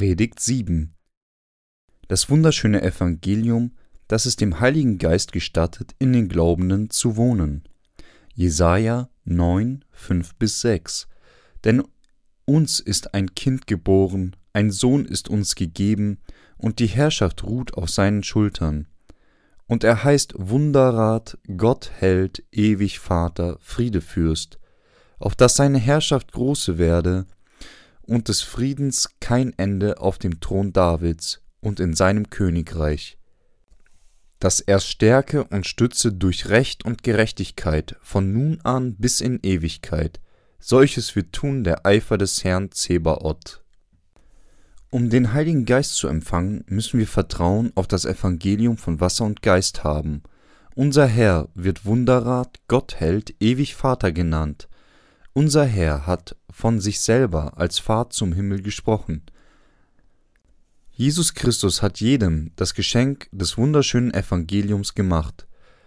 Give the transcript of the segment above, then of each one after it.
Predigt 7 Das wunderschöne Evangelium, das es dem Heiligen Geist gestattet, in den Glaubenden zu wohnen. Jesaja 9, 5 bis 6 Denn uns ist ein Kind geboren, ein Sohn ist uns gegeben, und die Herrschaft ruht auf seinen Schultern. Und er heißt Wunderrat, Gott Held, ewig Vater, Friedefürst, auf dass seine Herrschaft große werde, und des Friedens kein Ende auf dem Thron Davids und in seinem Königreich, dass er stärke und stütze durch Recht und Gerechtigkeit von nun an bis in Ewigkeit. Solches wird tun der Eifer des Herrn Zebaoth. Um den Heiligen Geist zu empfangen, müssen wir Vertrauen auf das Evangelium von Wasser und Geist haben. Unser Herr wird Wunderrat, Gottheld, ewig Vater genannt. Unser Herr hat von sich selber als Fahrt zum Himmel gesprochen. Jesus Christus hat jedem das Geschenk des wunderschönen Evangeliums gemacht.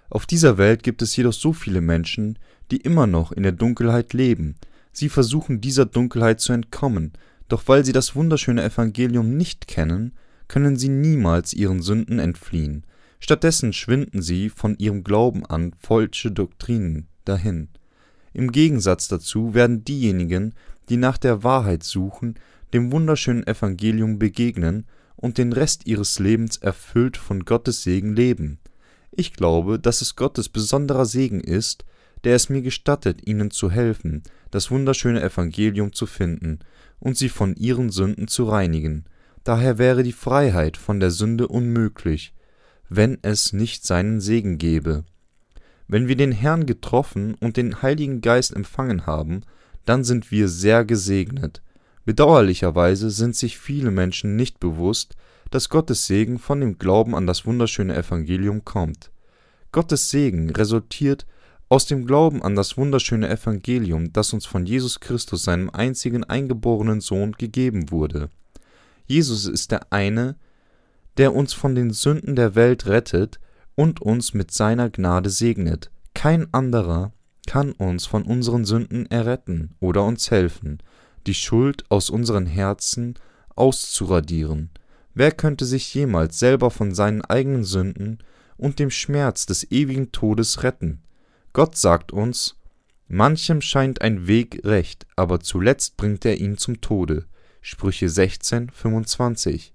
Auf dieser Welt gibt es jedoch so viele Menschen, die immer noch in der Dunkelheit leben. Sie versuchen dieser Dunkelheit zu entkommen, doch weil sie das wunderschöne Evangelium nicht kennen, können sie niemals ihren Sünden entfliehen. Stattdessen schwinden sie von ihrem Glauben an falsche Doktrinen dahin. Im Gegensatz dazu werden diejenigen, die nach der Wahrheit suchen, dem wunderschönen Evangelium begegnen und den Rest ihres Lebens erfüllt von Gottes Segen leben. Ich glaube, dass es Gottes besonderer Segen ist, der es mir gestattet, ihnen zu helfen, das wunderschöne Evangelium zu finden und sie von ihren Sünden zu reinigen. Daher wäre die Freiheit von der Sünde unmöglich, wenn es nicht seinen Segen gäbe. Wenn wir den Herrn getroffen und den Heiligen Geist empfangen haben, dann sind wir sehr gesegnet. Bedauerlicherweise sind sich viele Menschen nicht bewusst, dass Gottes Segen von dem Glauben an das wunderschöne Evangelium kommt. Gottes Segen resultiert aus dem Glauben an das wunderschöne Evangelium, das uns von Jesus Christus, seinem einzigen eingeborenen Sohn, gegeben wurde. Jesus ist der eine, der uns von den Sünden der Welt rettet und uns mit seiner Gnade segnet. Kein anderer kann uns von unseren Sünden erretten oder uns helfen, die Schuld aus unseren Herzen auszuradieren. Wer könnte sich jemals selber von seinen eigenen Sünden und dem Schmerz des ewigen Todes retten? Gott sagt uns, manchem scheint ein Weg recht, aber zuletzt bringt er ihn zum Tode. Sprüche 16, 25.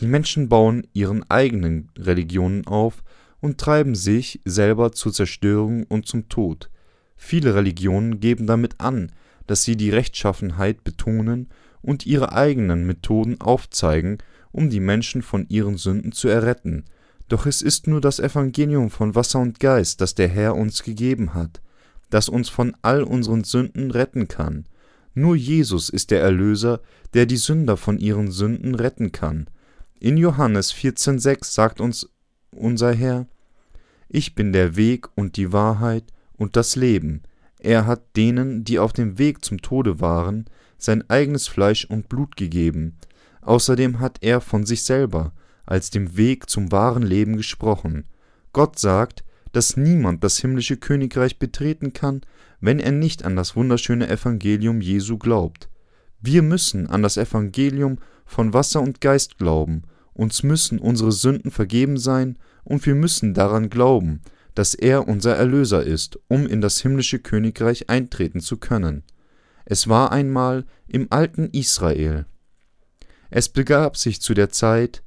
Die Menschen bauen ihren eigenen Religionen auf und treiben sich selber zur Zerstörung und zum Tod. Viele Religionen geben damit an, dass sie die Rechtschaffenheit betonen und ihre eigenen Methoden aufzeigen, um die Menschen von ihren Sünden zu erretten. Doch es ist nur das Evangelium von Wasser und Geist, das der Herr uns gegeben hat, das uns von all unseren Sünden retten kann. Nur Jesus ist der Erlöser, der die Sünder von ihren Sünden retten kann. In Johannes 14,6 sagt uns unser Herr: Ich bin der Weg und die Wahrheit und das Leben. Er hat denen, die auf dem Weg zum Tode waren, sein eigenes Fleisch und Blut gegeben. Außerdem hat er von sich selber als dem Weg zum wahren Leben gesprochen. Gott sagt, dass niemand das himmlische Königreich betreten kann, wenn er nicht an das wunderschöne Evangelium Jesu glaubt. Wir müssen an das Evangelium von Wasser und Geist glauben, uns müssen unsere Sünden vergeben sein, und wir müssen daran glauben, dass er unser Erlöser ist, um in das himmlische Königreich eintreten zu können. Es war einmal im alten Israel. Es begab sich zu der Zeit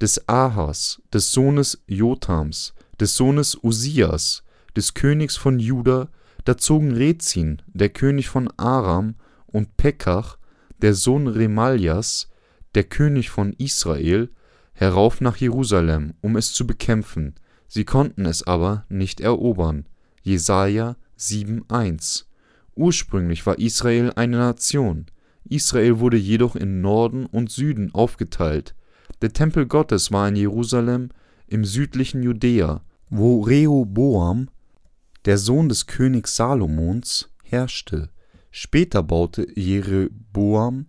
des Ahas, des Sohnes Jotams, des Sohnes Usias, des Königs von Juda, da zogen Rezin, der König von Aram, und Pekach, der Sohn Remaljas, der König von Israel, herauf nach Jerusalem, um es zu bekämpfen, Sie konnten es aber nicht erobern. Jesaja 7,1 Ursprünglich war Israel eine Nation. Israel wurde jedoch in Norden und Süden aufgeteilt. Der Tempel Gottes war in Jerusalem im südlichen Judäa, wo Rehoboam, der Sohn des Königs Salomons, herrschte. Später baute Jeroboam,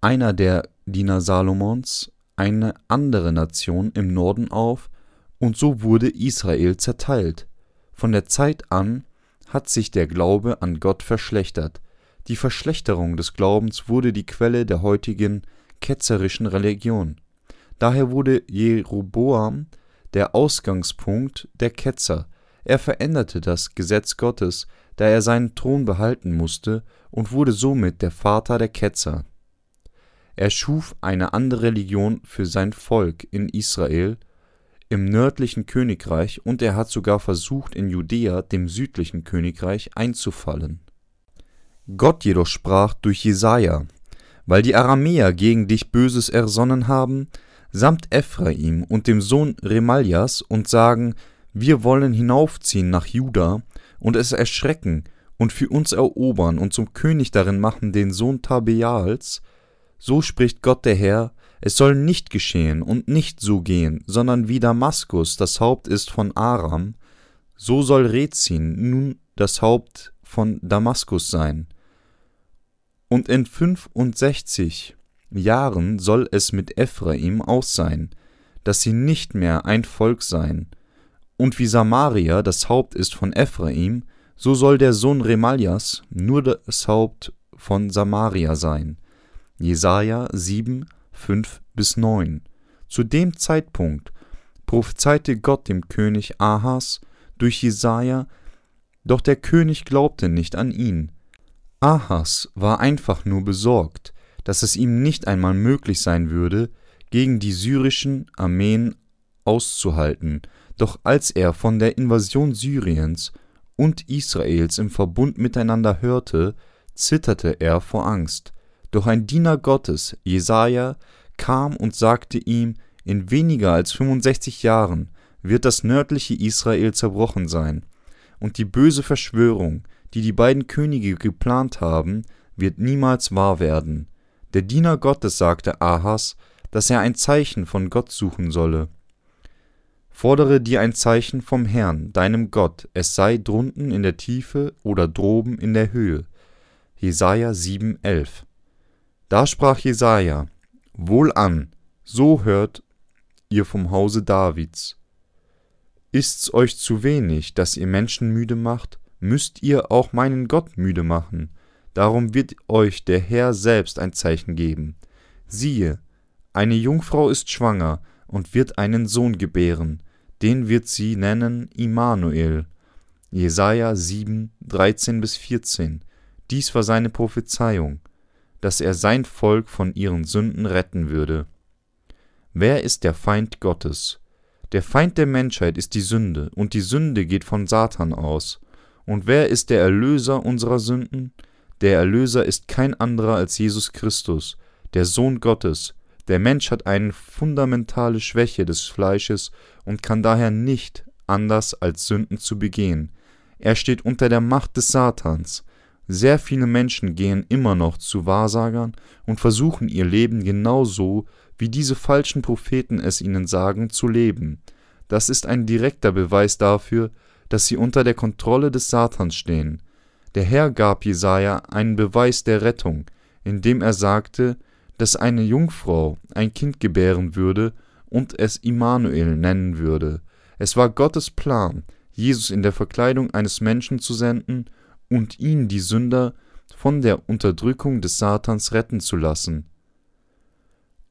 einer der Diener Salomons, eine andere Nation im Norden auf, und so wurde Israel zerteilt. Von der Zeit an hat sich der Glaube an Gott verschlechtert. Die Verschlechterung des Glaubens wurde die Quelle der heutigen ketzerischen Religion. Daher wurde Jeroboam der Ausgangspunkt der Ketzer. Er veränderte das Gesetz Gottes, da er seinen Thron behalten musste, und wurde somit der Vater der Ketzer. Er schuf eine andere Religion für sein Volk in Israel, im nördlichen Königreich, und er hat sogar versucht, in Judäa, dem südlichen Königreich, einzufallen. Gott jedoch sprach durch Jesaja: Weil die Aramäer gegen dich Böses ersonnen haben, samt Ephraim und dem Sohn Remaljas und sagen, wir wollen hinaufziehen nach Juda und es erschrecken und für uns erobern und zum König darin machen den Sohn Tabeals, so spricht Gott der Herr, es soll nicht geschehen und nicht so gehen, sondern wie Damaskus das Haupt ist von Aram, so soll Rezin nun das Haupt von Damaskus sein. Und in fünfundsechzig Jahren soll es mit Ephraim aus sein, dass sie nicht mehr ein Volk seien. Und wie Samaria das Haupt ist von Ephraim, so soll der Sohn Remaljas nur das Haupt von Samaria sein. Jesaja 7, 5 bis 9. Zu dem Zeitpunkt prophezeite Gott dem König Ahas durch Jesaja, doch der König glaubte nicht an ihn. Ahas war einfach nur besorgt, dass es ihm nicht einmal möglich sein würde, gegen die syrischen Armeen auszuhalten, doch als er von der Invasion Syriens und Israels im Verbund miteinander hörte, zitterte er vor Angst. Doch ein Diener Gottes, Jesaja, kam und sagte ihm: In weniger als 65 Jahren wird das nördliche Israel zerbrochen sein, und die böse Verschwörung, die die beiden Könige geplant haben, wird niemals wahr werden. Der Diener Gottes sagte Ahas, dass er ein Zeichen von Gott suchen solle. Fordere dir ein Zeichen vom Herrn, deinem Gott, es sei drunten in der Tiefe oder droben in der Höhe. Jesaja 7,11. Da sprach Jesaja: Wohlan, so hört ihr vom Hause Davids. Ist's euch zu wenig, dass ihr Menschen müde macht, müsst ihr auch meinen Gott müde machen. Darum wird euch der Herr selbst ein Zeichen geben. Siehe, eine Jungfrau ist schwanger und wird einen Sohn gebären, den wird sie nennen Immanuel. Jesaja 7, 13 bis 14. Dies war seine Prophezeiung, dass er sein Volk von ihren Sünden retten würde. Wer ist der Feind Gottes? Der Feind der Menschheit ist die Sünde, und die Sünde geht von Satan aus. Und wer ist der Erlöser unserer Sünden? Der Erlöser ist kein anderer als Jesus Christus, der Sohn Gottes. Der Mensch hat eine fundamentale Schwäche des Fleisches und kann daher nicht anders als Sünden zu begehen. Er steht unter der Macht des Satans. Sehr viele Menschen gehen immer noch zu Wahrsagern und versuchen ihr Leben genauso, wie diese falschen Propheten es ihnen sagen, zu leben. Das ist ein direkter Beweis dafür, dass sie unter der Kontrolle des Satans stehen. Der Herr gab Jesaja einen Beweis der Rettung, indem er sagte, dass eine Jungfrau ein Kind gebären würde und es Immanuel nennen würde. Es war Gottes Plan, Jesus in der Verkleidung eines Menschen zu senden und ihn, die Sünder, von der Unterdrückung des Satans retten zu lassen.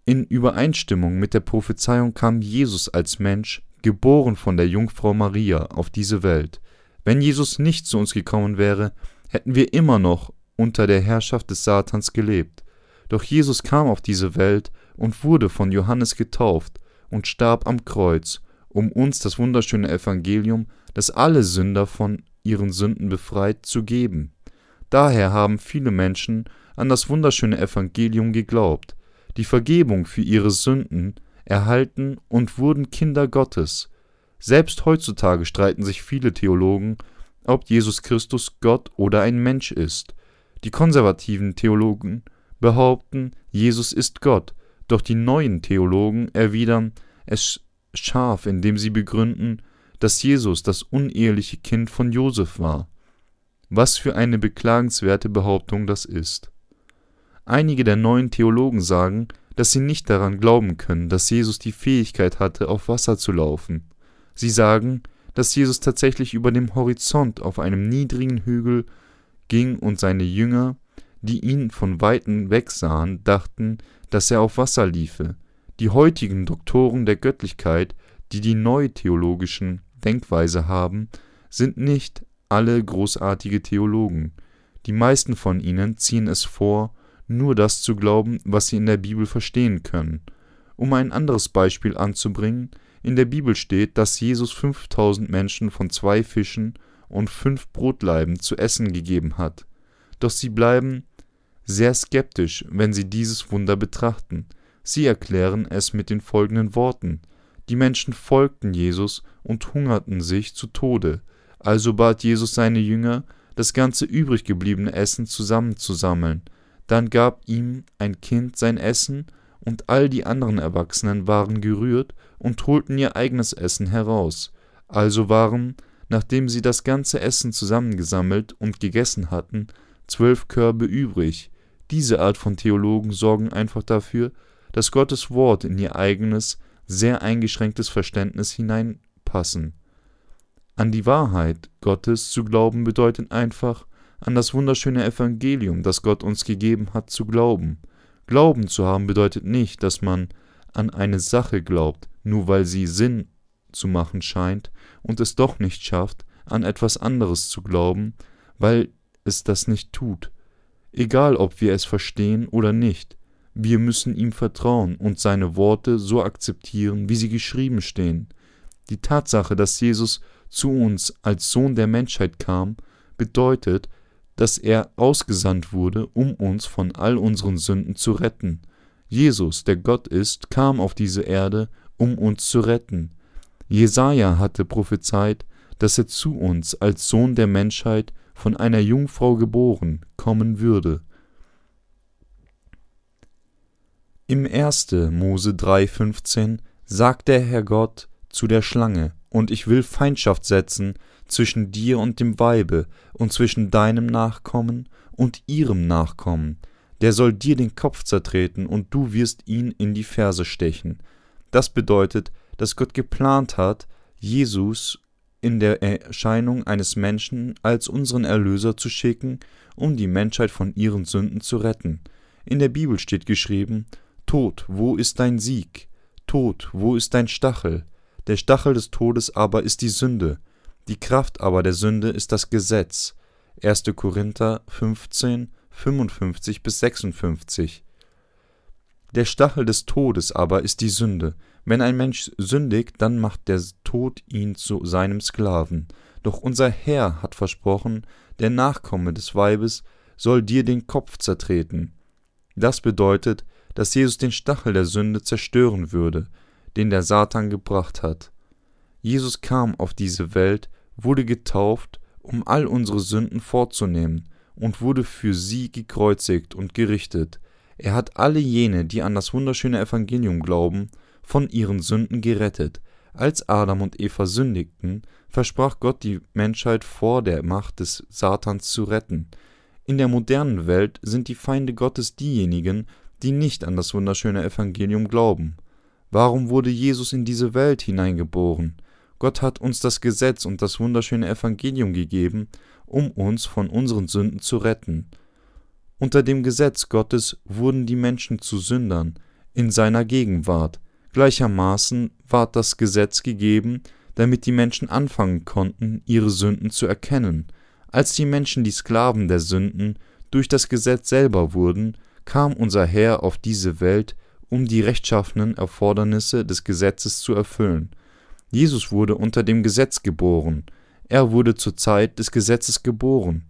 In Übereinstimmung mit der Prophezeiung kam Jesus als Mensch, geboren von der Jungfrau Maria, auf diese Welt. Wenn Jesus nicht zu uns gekommen wäre, hätten wir immer noch unter der Herrschaft des Satans gelebt. Doch Jesus kam auf diese Welt und wurde von Johannes getauft und starb am Kreuz, um uns das wunderschöne Evangelium, das alle Sünder von ihren Sünden befreit, zu geben. Daher haben viele Menschen an das wunderschöne Evangelium geglaubt, die Vergebung für ihre Sünden erhalten und wurden Kinder Gottes. Selbst heutzutage streiten sich viele Theologen, ob Jesus Christus Gott oder ein Mensch ist. Die konservativen Theologen behaupten, Jesus ist Gott, doch die neuen Theologen erwidern es scharf, indem sie begründen, dass Jesus das uneheliche Kind von Josef war. Was für eine beklagenswerte Behauptung das ist. Einige der neuen Theologen sagen, dass sie nicht daran glauben können, dass Jesus die Fähigkeit hatte, auf Wasser zu laufen. Sie sagen, dass Jesus tatsächlich über dem Horizont auf einem niedrigen Hügel ging und seine Jünger, die ihn von weitem weg sahen, dachten, dass er auf Wasser liefe. Die heutigen Doktoren der Göttlichkeit, die die neutheologischen Denkweise haben, sind nicht alle großartige Theologen. Die meisten von ihnen ziehen es vor, nur das zu glauben, was sie in der Bibel verstehen können. Um ein anderes Beispiel anzubringen, in der Bibel steht, dass Jesus 5000 Menschen von zwei Fischen und fünf Brotleiben zu essen gegeben hat. Doch sie bleiben sehr skeptisch, wenn sie dieses Wunder betrachten. Sie erklären es mit den folgenden Worten Die Menschen folgten Jesus und hungerten sich zu Tode, also bat Jesus seine Jünger, das ganze übrig gebliebene Essen zusammenzusammeln. Dann gab ihm ein Kind sein Essen, und all die anderen Erwachsenen waren gerührt und holten ihr eigenes Essen heraus. Also waren, nachdem sie das ganze Essen zusammengesammelt und gegessen hatten, zwölf Körbe übrig. Diese Art von Theologen sorgen einfach dafür, dass Gottes Wort in ihr eigenes, sehr eingeschränktes Verständnis hineinpassen. An die Wahrheit Gottes zu glauben bedeutet einfach, an das wunderschöne Evangelium, das Gott uns gegeben hat, zu glauben. Glauben zu haben bedeutet nicht, dass man an eine Sache glaubt, nur weil sie Sinn zu machen scheint und es doch nicht schafft, an etwas anderes zu glauben, weil es das nicht tut. Egal, ob wir es verstehen oder nicht, wir müssen ihm vertrauen und seine Worte so akzeptieren, wie sie geschrieben stehen. Die Tatsache, dass Jesus zu uns als Sohn der Menschheit kam, bedeutet, dass er ausgesandt wurde, um uns von all unseren Sünden zu retten. Jesus, der Gott ist, kam auf diese Erde, um uns zu retten. Jesaja hatte prophezeit, dass er zu uns als Sohn der Menschheit von einer Jungfrau geboren kommen würde. Im 1. Mose 3,15 sagt der Herr Gott zu der Schlange: Und ich will Feindschaft setzen zwischen dir und dem Weibe und zwischen deinem Nachkommen und ihrem Nachkommen. Der soll dir den Kopf zertreten und du wirst ihn in die Ferse stechen. Das bedeutet, dass Gott geplant hat, Jesus in der Erscheinung eines Menschen als unseren Erlöser zu schicken, um die Menschheit von ihren Sünden zu retten. In der Bibel steht geschrieben, Tod, wo ist dein Sieg? Tod, wo ist dein Stachel? Der Stachel des Todes aber ist die Sünde, die Kraft aber der Sünde ist das Gesetz. 1. Korinther 15, 55 bis 56. Der Stachel des Todes aber ist die Sünde. Wenn ein Mensch sündigt, dann macht der Tod ihn zu seinem Sklaven. Doch unser Herr hat versprochen, der Nachkomme des Weibes soll dir den Kopf zertreten. Das bedeutet, dass Jesus den Stachel der Sünde zerstören würde, den der Satan gebracht hat. Jesus kam auf diese Welt, wurde getauft, um all unsere Sünden vorzunehmen, und wurde für sie gekreuzigt und gerichtet. Er hat alle jene, die an das wunderschöne Evangelium glauben, von ihren Sünden gerettet. Als Adam und Eva sündigten, versprach Gott die Menschheit vor der Macht des Satans zu retten. In der modernen Welt sind die Feinde Gottes diejenigen, die nicht an das wunderschöne Evangelium glauben. Warum wurde Jesus in diese Welt hineingeboren? Gott hat uns das Gesetz und das wunderschöne Evangelium gegeben, um uns von unseren Sünden zu retten. Unter dem Gesetz Gottes wurden die Menschen zu Sündern in seiner Gegenwart. Gleichermaßen ward das Gesetz gegeben, damit die Menschen anfangen konnten, ihre Sünden zu erkennen. Als die Menschen die Sklaven der Sünden durch das Gesetz selber wurden, kam unser Herr auf diese Welt, um die rechtschaffenen Erfordernisse des Gesetzes zu erfüllen. Jesus wurde unter dem Gesetz geboren. Er wurde zur Zeit des Gesetzes geboren.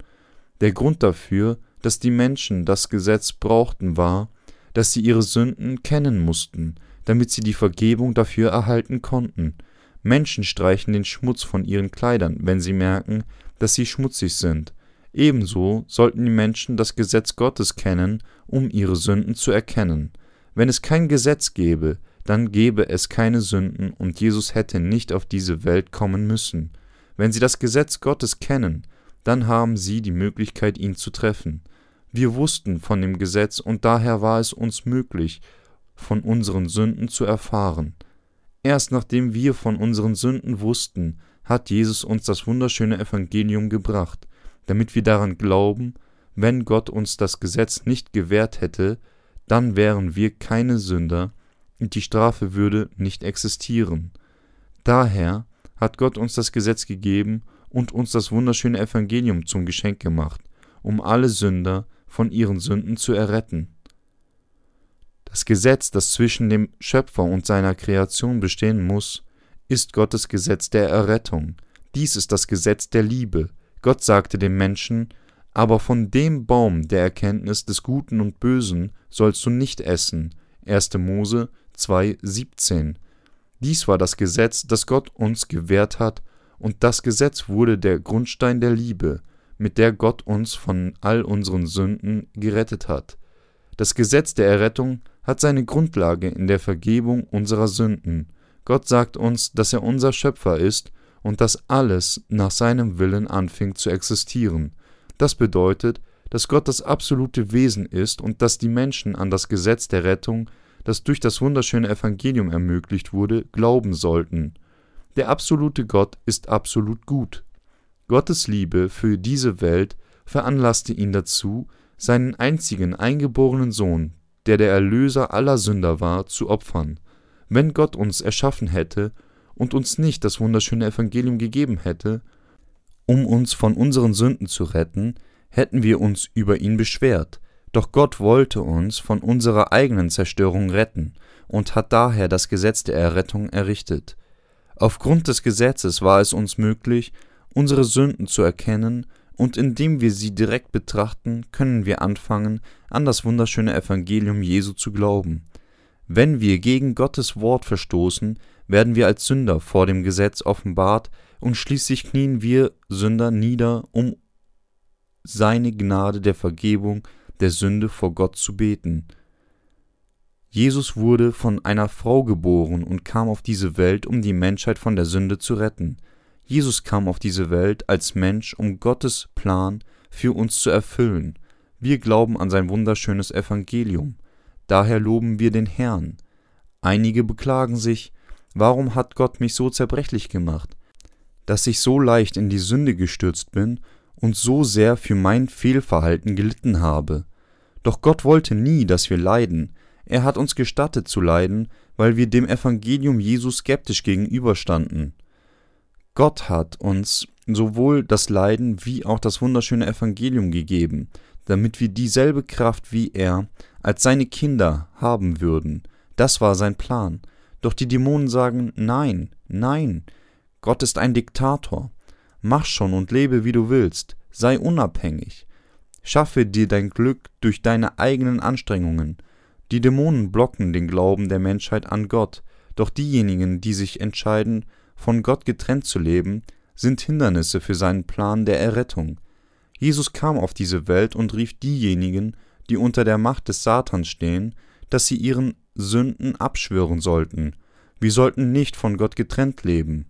Der Grund dafür, dass die Menschen das Gesetz brauchten, war, dass sie ihre Sünden kennen mussten, damit sie die Vergebung dafür erhalten konnten. Menschen streichen den Schmutz von ihren Kleidern, wenn sie merken, dass sie schmutzig sind. Ebenso sollten die Menschen das Gesetz Gottes kennen, um ihre Sünden zu erkennen. Wenn es kein Gesetz gäbe, dann gäbe es keine Sünden und Jesus hätte nicht auf diese Welt kommen müssen. Wenn sie das Gesetz Gottes kennen, dann haben sie die Möglichkeit, ihn zu treffen. Wir wussten von dem Gesetz und daher war es uns möglich, von unseren Sünden zu erfahren. Erst nachdem wir von unseren Sünden wussten, hat Jesus uns das wunderschöne Evangelium gebracht, damit wir daran glauben, wenn Gott uns das Gesetz nicht gewährt hätte, dann wären wir keine Sünder und die Strafe würde nicht existieren. Daher hat Gott uns das Gesetz gegeben und uns das wunderschöne Evangelium zum Geschenk gemacht, um alle Sünder von ihren Sünden zu erretten. Das Gesetz, das zwischen dem Schöpfer und seiner Kreation bestehen muss, ist Gottes Gesetz der Errettung. Dies ist das Gesetz der Liebe. Gott sagte dem Menschen, aber von dem Baum der Erkenntnis des Guten und Bösen sollst du nicht essen. 1. Mose 2,17. Dies war das Gesetz, das Gott uns gewährt hat, und das Gesetz wurde der Grundstein der Liebe, mit der Gott uns von all unseren Sünden gerettet hat. Das Gesetz der Errettung hat seine Grundlage in der Vergebung unserer Sünden. Gott sagt uns, dass er unser Schöpfer ist und dass alles nach seinem Willen anfing zu existieren. Das bedeutet, dass Gott das absolute Wesen ist und dass die Menschen an das Gesetz der Rettung, das durch das wunderschöne Evangelium ermöglicht wurde, glauben sollten. Der absolute Gott ist absolut gut. Gottes Liebe für diese Welt veranlasste ihn dazu, seinen einzigen eingeborenen Sohn, der der Erlöser aller Sünder war, zu opfern. Wenn Gott uns erschaffen hätte und uns nicht das wunderschöne Evangelium gegeben hätte, um uns von unseren Sünden zu retten, hätten wir uns über ihn beschwert. Doch Gott wollte uns von unserer eigenen Zerstörung retten und hat daher das Gesetz der Errettung errichtet. Aufgrund des Gesetzes war es uns möglich, unsere Sünden zu erkennen, und indem wir sie direkt betrachten, können wir anfangen, an das wunderschöne Evangelium Jesu zu glauben. Wenn wir gegen Gottes Wort verstoßen, werden wir als Sünder vor dem Gesetz offenbart, und schließlich knien wir Sünder nieder, um seine Gnade der Vergebung der Sünde vor Gott zu beten. Jesus wurde von einer Frau geboren und kam auf diese Welt, um die Menschheit von der Sünde zu retten. Jesus kam auf diese Welt als Mensch, um Gottes Plan für uns zu erfüllen. Wir glauben an sein wunderschönes Evangelium. Daher loben wir den Herrn. Einige beklagen sich, warum hat Gott mich so zerbrechlich gemacht, dass ich so leicht in die Sünde gestürzt bin und so sehr für mein Fehlverhalten gelitten habe. Doch Gott wollte nie, dass wir leiden, er hat uns gestattet zu leiden, weil wir dem Evangelium Jesu skeptisch gegenüberstanden. Gott hat uns sowohl das Leiden wie auch das wunderschöne Evangelium gegeben, damit wir dieselbe Kraft wie er als seine Kinder haben würden. Das war sein Plan. Doch die Dämonen sagen Nein, nein, Gott ist ein Diktator. Mach schon und lebe wie du willst, sei unabhängig. Schaffe dir dein Glück durch deine eigenen Anstrengungen. Die Dämonen blocken den Glauben der Menschheit an Gott, doch diejenigen, die sich entscheiden, von Gott getrennt zu leben, sind Hindernisse für seinen Plan der Errettung. Jesus kam auf diese Welt und rief diejenigen, die unter der Macht des Satans stehen, dass sie ihren Sünden abschwören sollten. Wir sollten nicht von Gott getrennt leben.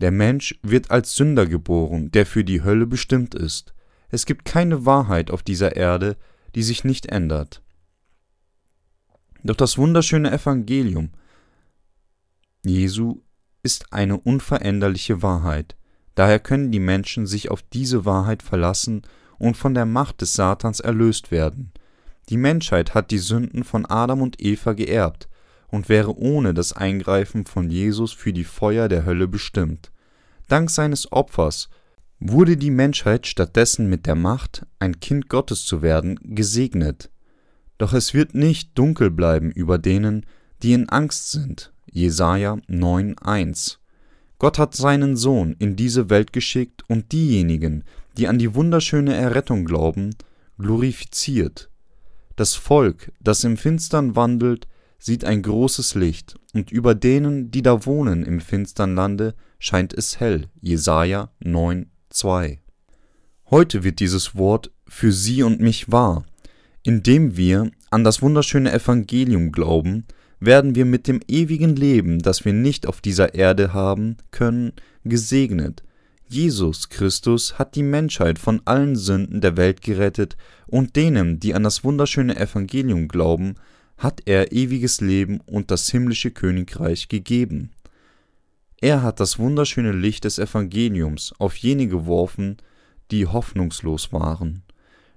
Der Mensch wird als Sünder geboren, der für die Hölle bestimmt ist. Es gibt keine Wahrheit auf dieser Erde, die sich nicht ändert. Doch das wunderschöne Evangelium Jesu ist eine unveränderliche Wahrheit. Daher können die Menschen sich auf diese Wahrheit verlassen und von der Macht des Satans erlöst werden. Die Menschheit hat die Sünden von Adam und Eva geerbt und wäre ohne das Eingreifen von Jesus für die Feuer der Hölle bestimmt. Dank seines Opfers wurde die Menschheit stattdessen mit der Macht, ein Kind Gottes zu werden, gesegnet. Doch es wird nicht dunkel bleiben über denen, die in Angst sind Jesaja 9,1. Gott hat seinen Sohn in diese Welt geschickt und diejenigen, die an die wunderschöne Errettung glauben, glorifiziert. Das Volk, das im Finstern wandelt, sieht ein großes Licht, und über denen, die da wohnen im finstern Lande, scheint es hell. Jesaja 9,2. Heute wird dieses Wort für Sie und mich wahr, indem wir an das wunderschöne Evangelium glauben, werden wir mit dem ewigen Leben, das wir nicht auf dieser Erde haben können, gesegnet. Jesus Christus hat die Menschheit von allen Sünden der Welt gerettet, und denen, die an das wunderschöne Evangelium glauben, hat er ewiges Leben und das himmlische Königreich gegeben. Er hat das wunderschöne Licht des Evangeliums auf jene geworfen, die hoffnungslos waren.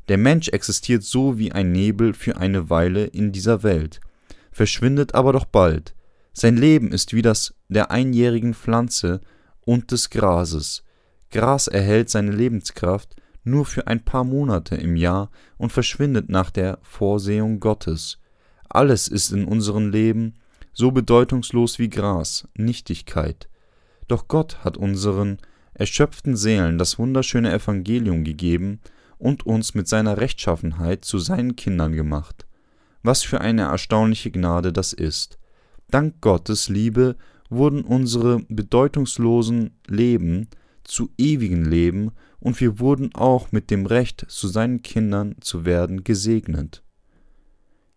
Der Mensch existiert so wie ein Nebel für eine Weile in dieser Welt, verschwindet aber doch bald. Sein Leben ist wie das der einjährigen Pflanze und des Grases. Gras erhält seine Lebenskraft nur für ein paar Monate im Jahr und verschwindet nach der Vorsehung Gottes. Alles ist in unserem Leben so bedeutungslos wie Gras, Nichtigkeit. Doch Gott hat unseren erschöpften Seelen das wunderschöne Evangelium gegeben und uns mit seiner Rechtschaffenheit zu seinen Kindern gemacht. Was für eine erstaunliche Gnade das ist. Dank Gottes Liebe wurden unsere bedeutungslosen Leben zu ewigen Leben und wir wurden auch mit dem Recht, zu seinen Kindern zu werden, gesegnet.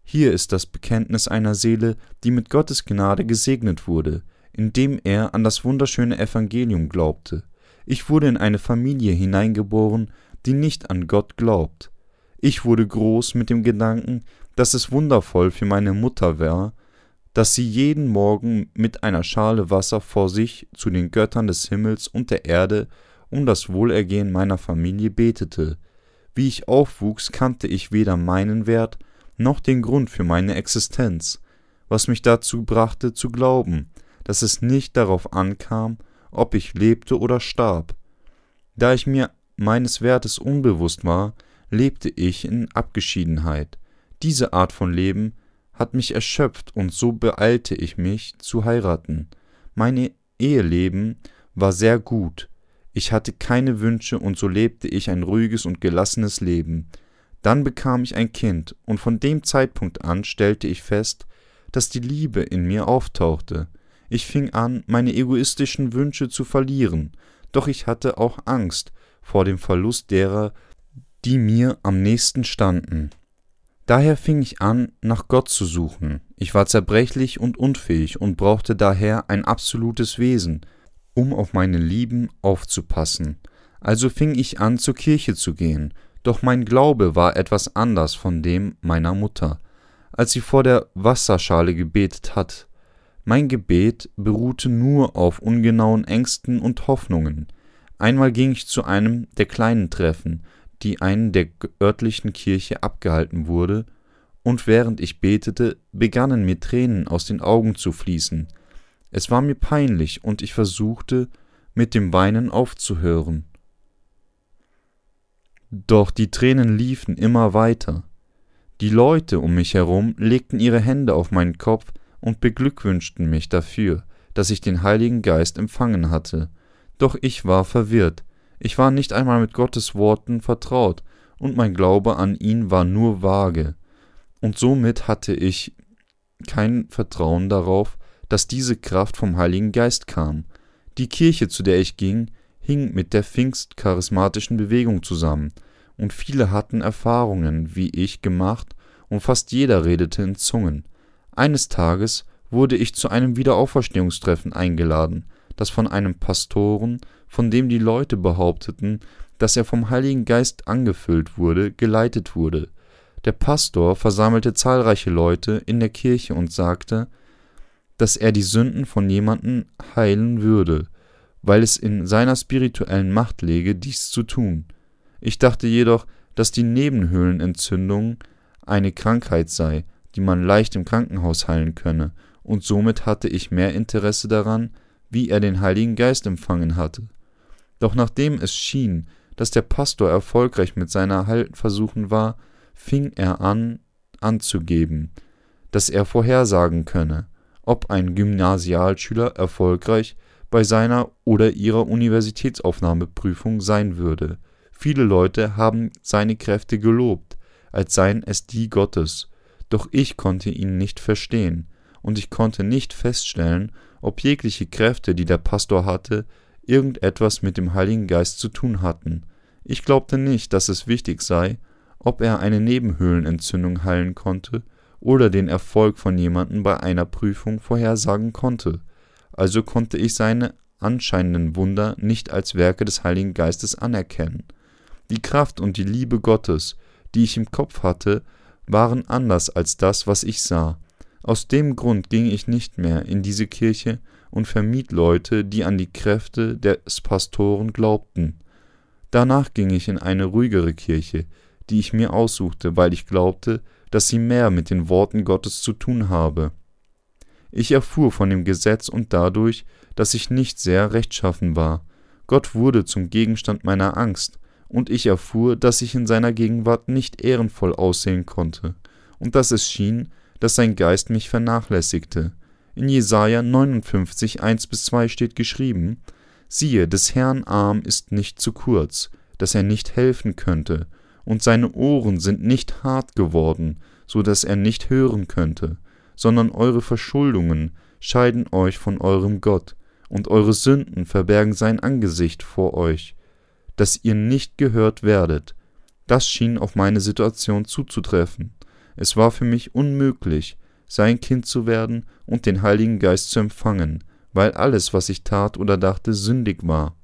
Hier ist das Bekenntnis einer Seele, die mit Gottes Gnade gesegnet wurde, indem er an das wunderschöne Evangelium glaubte. Ich wurde in eine Familie hineingeboren, die nicht an Gott glaubt. Ich wurde groß mit dem Gedanken, dass es wundervoll für meine Mutter war, dass sie jeden Morgen mit einer Schale Wasser vor sich zu den Göttern des Himmels und der Erde um das Wohlergehen meiner Familie betete. Wie ich aufwuchs, kannte ich weder meinen Wert noch den Grund für meine Existenz, was mich dazu brachte zu glauben, dass es nicht darauf ankam, ob ich lebte oder starb. Da ich mir meines Wertes unbewusst war, lebte ich in Abgeschiedenheit. Diese Art von Leben hat mich erschöpft und so beeilte ich mich zu heiraten. Mein Eheleben war sehr gut. Ich hatte keine Wünsche und so lebte ich ein ruhiges und gelassenes Leben. Dann bekam ich ein Kind und von dem Zeitpunkt an stellte ich fest, dass die Liebe in mir auftauchte. Ich fing an, meine egoistischen Wünsche zu verlieren, doch ich hatte auch Angst vor dem Verlust derer, die mir am nächsten standen. Daher fing ich an, nach Gott zu suchen. Ich war zerbrechlich und unfähig und brauchte daher ein absolutes Wesen, um auf meine Lieben aufzupassen. Also fing ich an, zur Kirche zu gehen, doch mein Glaube war etwas anders von dem meiner Mutter, als sie vor der Wasserschale gebetet hat, mein Gebet beruhte nur auf ungenauen Ängsten und Hoffnungen. Einmal ging ich zu einem der kleinen Treffen, die einen der örtlichen Kirche abgehalten wurde, und während ich betete, begannen mir Tränen aus den Augen zu fließen. Es war mir peinlich, und ich versuchte, mit dem Weinen aufzuhören. Doch die Tränen liefen immer weiter. Die Leute um mich herum legten ihre Hände auf meinen Kopf und beglückwünschten mich dafür, dass ich den Heiligen Geist empfangen hatte. Doch ich war verwirrt, ich war nicht einmal mit Gottes Worten vertraut, und mein Glaube an ihn war nur vage, und somit hatte ich kein Vertrauen darauf, dass diese Kraft vom Heiligen Geist kam. Die Kirche, zu der ich ging, hing mit der pfingstcharismatischen Bewegung zusammen, und viele hatten Erfahrungen, wie ich, gemacht, und fast jeder redete in Zungen. Eines Tages wurde ich zu einem Wiederauferstehungstreffen eingeladen, das von einem Pastoren, von dem die Leute behaupteten, dass er vom Heiligen Geist angefüllt wurde, geleitet wurde. Der Pastor versammelte zahlreiche Leute in der Kirche und sagte, dass er die Sünden von jemandem heilen würde, weil es in seiner spirituellen Macht läge, dies zu tun. Ich dachte jedoch, dass die Nebenhöhlenentzündung eine Krankheit sei, die man leicht im Krankenhaus heilen könne, und somit hatte ich mehr Interesse daran, wie er den Heiligen Geist empfangen hatte. Doch nachdem es schien, dass der Pastor erfolgreich mit seiner Heilversuchen war, fing er an anzugeben, dass er vorhersagen könne, ob ein Gymnasialschüler erfolgreich bei seiner oder ihrer Universitätsaufnahmeprüfung sein würde. Viele Leute haben seine Kräfte gelobt, als seien es die Gottes, doch ich konnte ihn nicht verstehen, und ich konnte nicht feststellen, ob jegliche Kräfte, die der Pastor hatte, irgendetwas mit dem Heiligen Geist zu tun hatten. Ich glaubte nicht, dass es wichtig sei, ob er eine Nebenhöhlenentzündung heilen konnte oder den Erfolg von jemandem bei einer Prüfung vorhersagen konnte. Also konnte ich seine anscheinenden Wunder nicht als Werke des Heiligen Geistes anerkennen. Die Kraft und die Liebe Gottes, die ich im Kopf hatte, waren anders als das, was ich sah. Aus dem Grund ging ich nicht mehr in diese Kirche und vermied Leute, die an die Kräfte des Pastoren glaubten. Danach ging ich in eine ruhigere Kirche, die ich mir aussuchte, weil ich glaubte, dass sie mehr mit den Worten Gottes zu tun habe. Ich erfuhr von dem Gesetz und dadurch, dass ich nicht sehr rechtschaffen war. Gott wurde zum Gegenstand meiner Angst, und ich erfuhr, dass ich in seiner Gegenwart nicht ehrenvoll aussehen konnte, und dass es schien, dass sein Geist mich vernachlässigte. In Jesaja 59, 1 bis 2 steht geschrieben: Siehe, des Herrn Arm ist nicht zu kurz, dass er nicht helfen könnte, und seine Ohren sind nicht hart geworden, so dass er nicht hören könnte, sondern eure Verschuldungen scheiden euch von eurem Gott, und eure Sünden verbergen sein Angesicht vor euch, dass ihr nicht gehört werdet. Das schien auf meine Situation zuzutreffen. Es war für mich unmöglich, sein Kind zu werden und den Heiligen Geist zu empfangen, weil alles, was ich tat oder dachte, sündig war.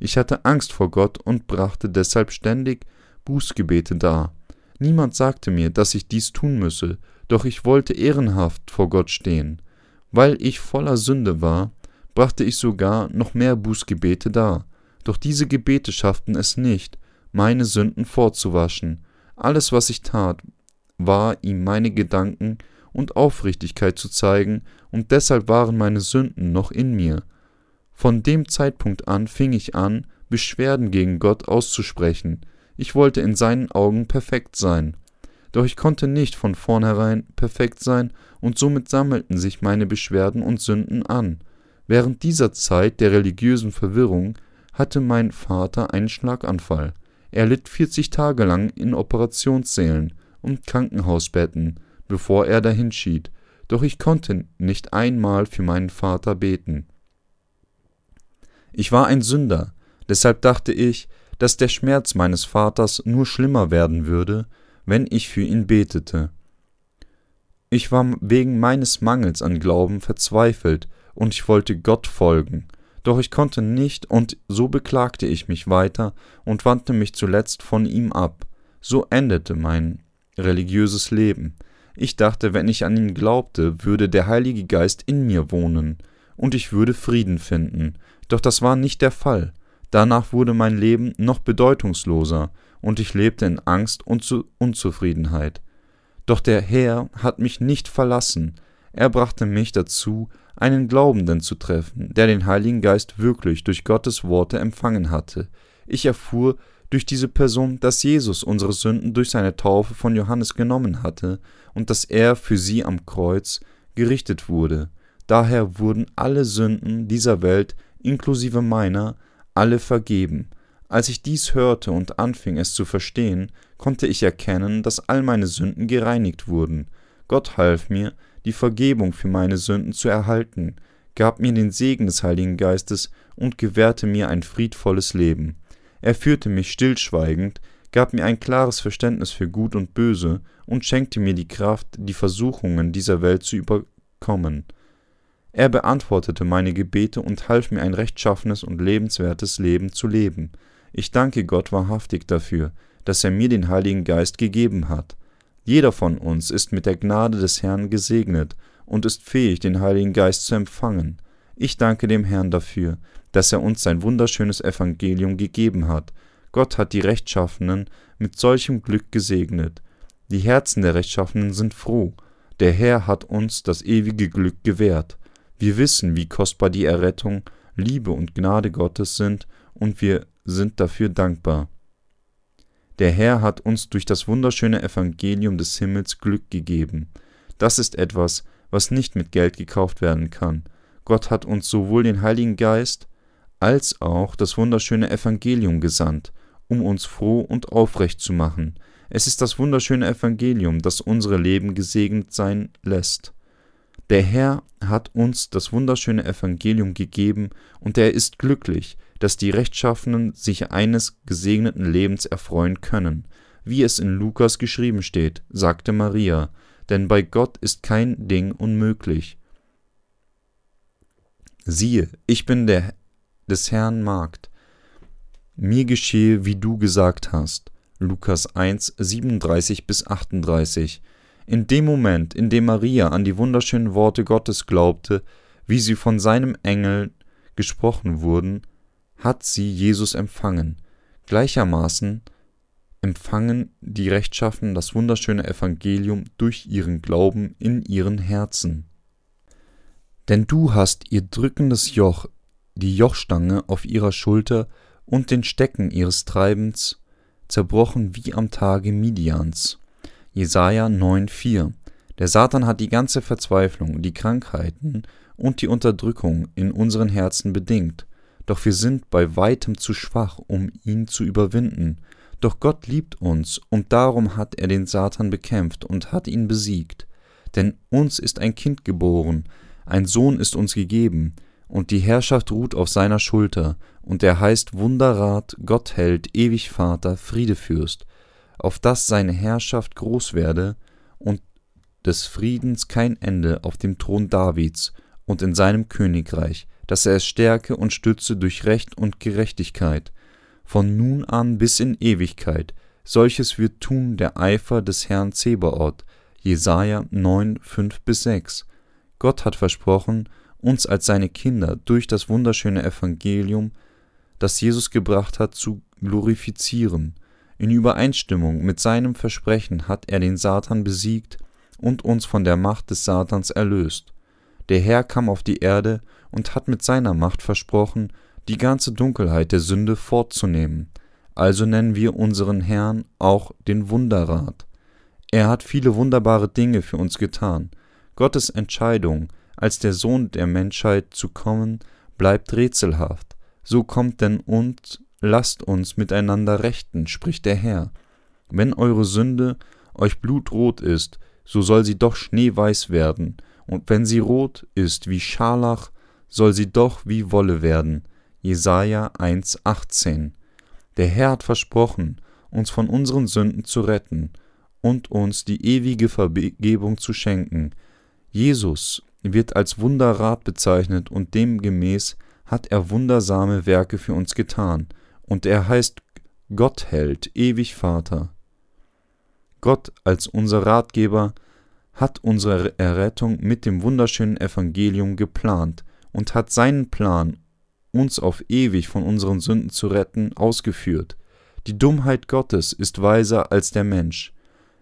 Ich hatte Angst vor Gott und brachte deshalb ständig Bußgebete dar. Niemand sagte mir, dass ich dies tun müsse, doch ich wollte ehrenhaft vor Gott stehen. Weil ich voller Sünde war, brachte ich sogar noch mehr Bußgebete dar. Doch diese Gebete schafften es nicht, meine Sünden fortzuwaschen. Alles, was ich tat, war ihm meine Gedanken und Aufrichtigkeit zu zeigen, und deshalb waren meine Sünden noch in mir. Von dem Zeitpunkt an fing ich an, Beschwerden gegen Gott auszusprechen. Ich wollte in seinen Augen perfekt sein. Doch ich konnte nicht von vornherein perfekt sein, und somit sammelten sich meine Beschwerden und Sünden an. Während dieser Zeit der religiösen Verwirrung hatte mein Vater einen Schlaganfall. Er litt 40 Tage lang in Operationssälen und Krankenhausbetten, bevor er dahinschied, doch ich konnte nicht einmal für meinen Vater beten. Ich war ein Sünder, deshalb dachte ich, dass der Schmerz meines Vaters nur schlimmer werden würde, wenn ich für ihn betete. Ich war wegen meines Mangels an Glauben verzweifelt und ich wollte Gott folgen, doch ich konnte nicht und so beklagte ich mich weiter und wandte mich zuletzt von ihm ab. So endete mein religiöses Leben. Ich dachte, wenn ich an ihn glaubte, würde der Heilige Geist in mir wohnen und ich würde Frieden finden. Doch das war nicht der Fall. Danach wurde mein Leben noch bedeutungsloser und ich lebte in Angst und Unzufriedenheit. Doch der Herr hat mich nicht verlassen. Er brachte mich dazu, einen Glaubenden zu treffen, der den Heiligen Geist wirklich durch Gottes Worte empfangen hatte. Ich erfuhr durch diese Person, dass Jesus unsere Sünden durch seine Taufe von Johannes genommen hatte und dass er für sie am Kreuz gerichtet wurde. Daher wurden alle Sünden dieser Welt, inklusive meiner, alle vergeben. Als ich dies hörte und anfing es zu verstehen, konnte ich erkennen, dass all meine Sünden gereinigt wurden. Gott half mir, die Vergebung für meine Sünden zu erhalten, gab mir den Segen des Heiligen Geistes und gewährte mir ein friedvolles Leben. Er führte mich stillschweigend, gab mir ein klares Verständnis für Gut und Böse und schenkte mir die Kraft, die Versuchungen dieser Welt zu überkommen. Er beantwortete meine Gebete und half mir ein rechtschaffenes und lebenswertes Leben zu leben. Ich danke Gott wahrhaftig dafür, dass er mir den Heiligen Geist gegeben hat. Jeder von uns ist mit der Gnade des Herrn gesegnet und ist fähig, den Heiligen Geist zu empfangen. Ich danke dem Herrn dafür, dass er uns sein wunderschönes Evangelium gegeben hat. Gott hat die Rechtschaffenen mit solchem Glück gesegnet. Die Herzen der Rechtschaffenen sind froh. Der Herr hat uns das ewige Glück gewährt. Wir wissen, wie kostbar die Errettung, Liebe und Gnade Gottes sind, und wir sind dafür dankbar. Der Herr hat uns durch das wunderschöne Evangelium des Himmels Glück gegeben. Das ist etwas, was nicht mit Geld gekauft werden kann. Gott hat uns sowohl den Heiligen Geist als auch das wunderschöne Evangelium gesandt, um uns froh und aufrecht zu machen. Es ist das wunderschöne Evangelium, das unsere Leben gesegnet sein lässt. Der Herr hat uns das wunderschöne Evangelium gegeben, und er ist glücklich, dass die Rechtschaffenen sich eines gesegneten Lebens erfreuen können, wie es in Lukas geschrieben steht, sagte Maria, denn bei Gott ist kein Ding unmöglich. Siehe, ich bin der des Herrn Magd. Mir geschehe, wie du gesagt hast. Lukas 1, 37 bis 38. In dem Moment, in dem Maria an die wunderschönen Worte Gottes glaubte, wie sie von seinem Engel gesprochen wurden, hat sie Jesus empfangen. Gleichermaßen empfangen die Rechtschaffen das wunderschöne Evangelium durch ihren Glauben in ihren Herzen. Denn du hast ihr drückendes Joch, die Jochstange auf ihrer Schulter und den Stecken ihres Treibens zerbrochen wie am Tage Midians. Jesaja 9,4 Der Satan hat die ganze Verzweiflung, die Krankheiten und die Unterdrückung in unseren Herzen bedingt, doch wir sind bei weitem zu schwach, um ihn zu überwinden. Doch Gott liebt uns, und darum hat er den Satan bekämpft und hat ihn besiegt. Denn uns ist ein Kind geboren, ein Sohn ist uns gegeben, und die Herrschaft ruht auf seiner Schulter, und er heißt Wunderrat, Gottheld, ewig Vater, Friedefürst, auf dass seine Herrschaft groß werde und des Friedens kein Ende auf dem Thron Davids und in seinem Königreich, dass er es stärke und stütze durch Recht und Gerechtigkeit, von nun an bis in Ewigkeit. Solches wird tun der Eifer des Herrn Zebaoth. Jesaja 9, 5 bis 6. Gott hat versprochen, uns als seine Kinder durch das wunderschöne Evangelium, das Jesus gebracht hat, zu glorifizieren. In Übereinstimmung mit seinem Versprechen hat er den Satan besiegt und uns von der Macht des Satans erlöst. Der Herr kam auf die Erde und hat mit seiner Macht versprochen, die ganze Dunkelheit der Sünde fortzunehmen. Also nennen wir unseren Herrn auch den Wunderrat. Er hat viele wunderbare Dinge für uns getan. Gottes Entscheidung, als der Sohn der Menschheit zu kommen, bleibt rätselhaft. So kommt denn und lasst uns miteinander rechten, spricht der Herr. Wenn eure Sünde euch blutrot ist, so soll sie doch schneeweiß werden, und wenn sie rot ist wie Scharlach, soll sie doch wie Wolle werden. Jesaja 1,18. Der Herr hat versprochen, uns von unseren Sünden zu retten und uns die ewige Vergebung zu schenken. Jesus wird als Wunderrat bezeichnet und demgemäß hat er wundersame Werke für uns getan, und er heißt Gottheld, ewig Vater. Gott als unser Ratgeber hat unsere Errettung mit dem wunderschönen Evangelium geplant und hat seinen Plan, uns auf ewig von unseren Sünden zu retten, ausgeführt. Die Dummheit Gottes ist weiser als der Mensch.